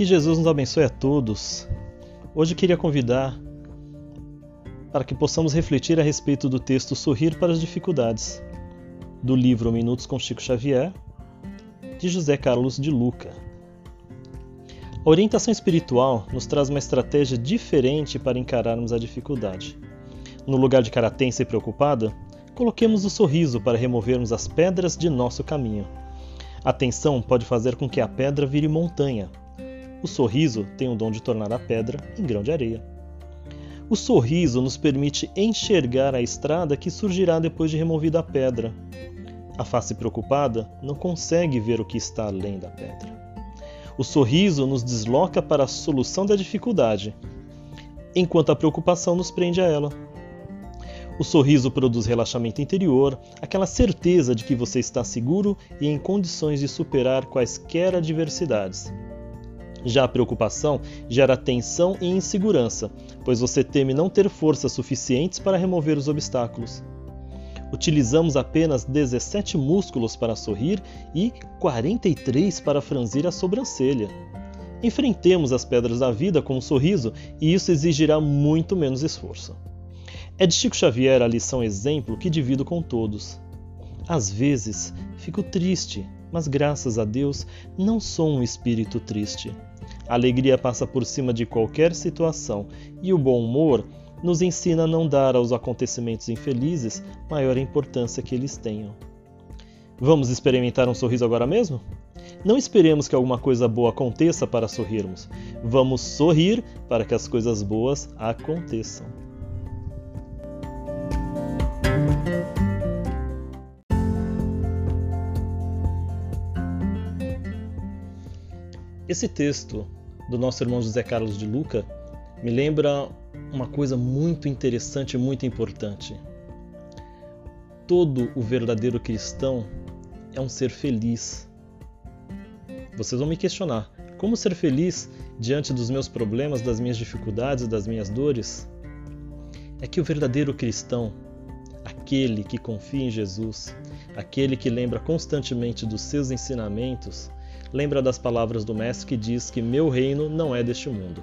Que Jesus nos abençoe a todos. Hoje queria convidar para que possamos refletir a respeito do texto Sorrir para as Dificuldades, do livro Minutos com Chico Xavier, de José Carlos de Luca. A orientação espiritual nos traz uma estratégia diferente para encararmos a dificuldade. No lugar de cara tensa e preocupada, coloquemos o sorriso para removermos as pedras de nosso caminho. A tensão pode fazer com que a pedra vire montanha. O sorriso tem o dom de tornar a pedra em grão de areia. O sorriso nos permite enxergar a estrada que surgirá depois de removida a pedra. A face preocupada não consegue ver o que está além da pedra. O sorriso nos desloca para a solução da dificuldade, enquanto a preocupação nos prende a ela. O sorriso produz relaxamento interior, aquela certeza de que você está seguro e em condições de superar quaisquer adversidades. Já a preocupação gera tensão e insegurança, pois você teme não ter forças suficientes para remover os obstáculos. Utilizamos apenas 17 músculos para sorrir e 43 para franzir a sobrancelha. Enfrentemos as pedras da vida com um sorriso e isso exigirá muito menos esforço. É de Chico Xavier a lição exemplo que divido com todos. Às vezes fico triste, mas graças a Deus não sou um espírito triste. A alegria passa por cima de qualquer situação e o bom humor nos ensina a não dar aos acontecimentos infelizes maior importância que eles tenham. Vamos experimentar um sorriso agora mesmo? Não esperemos que alguma coisa boa aconteça para sorrirmos. Vamos sorrir para que as coisas boas aconteçam. Esse texto do nosso irmão José Carlos de Luca me lembra uma coisa muito interessante e muito importante. Todo o verdadeiro cristão é um ser feliz. Vocês vão me questionar: como ser feliz diante dos meus problemas, das minhas dificuldades, das minhas dores? É que o verdadeiro cristão aquele que confia em Jesus, aquele que lembra constantemente dos seus ensinamentos, lembra das palavras do Mestre que diz que meu reino não é deste mundo.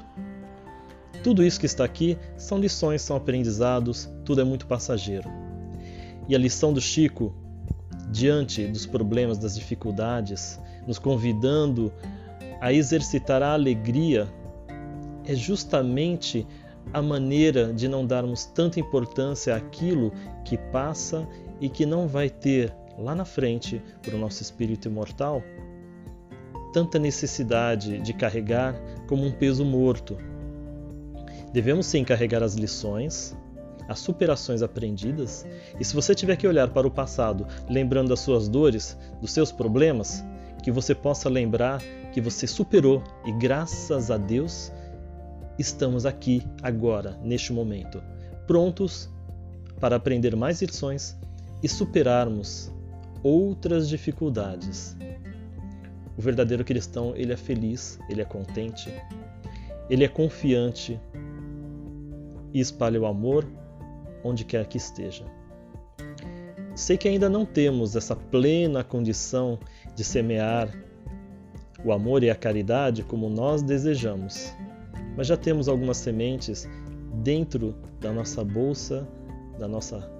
Tudo isso que está aqui são lições, são aprendizados, tudo é muito passageiro. E a lição do Chico, diante dos problemas, das dificuldades, nos convidando a exercitar a alegria, é justamente a maneira de não darmos tanta importância àquilo que passa e que não vai ter lá na frente para o nosso espírito imortal tanta necessidade de carregar como um peso morto. Devemos sim carregar as lições, as superações aprendidas, e se você tiver que olhar para o passado, lembrando das suas dores, dos seus problemas, que você possa lembrar que você superou e graças a Deus estamos aqui, agora, neste momento, prontos para aprender mais lições e superarmos outras dificuldades. O verdadeiro cristão, ele é feliz, ele é contente, ele é confiante e espalha o amor onde quer que esteja. Sei que ainda não temos essa plena condição de semear o amor e a caridade como nós desejamos, mas já temos algumas sementes dentro da nossa bolsa, da nossa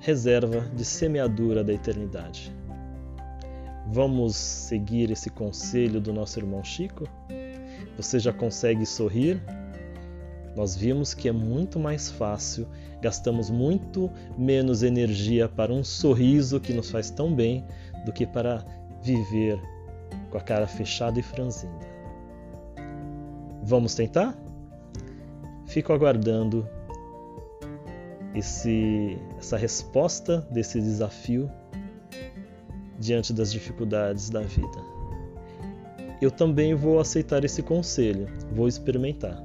reserva de semeadura da eternidade. Vamos seguir esse conselho do nosso irmão Chico? Você já consegue sorrir? Nós vimos que é muito mais fácil, gastamos muito menos energia para um sorriso que nos faz tão bem do que para viver com a cara fechada e franzida. Vamos tentar? Fico aguardando esse, essa resposta desse desafio diante das dificuldades da vida. Eu também vou aceitar esse conselho, vou experimentar.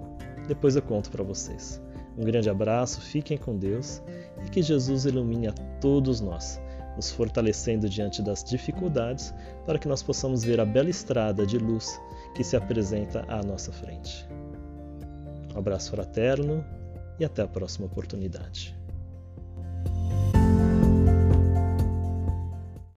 Depois eu conto para vocês. Um grande abraço, fiquem com Deus e que Jesus ilumine a todos nós, nos fortalecendo diante das dificuldades para que nós possamos ver a bela estrada de luz que se apresenta à nossa frente. Um abraço fraterno e até a próxima oportunidade.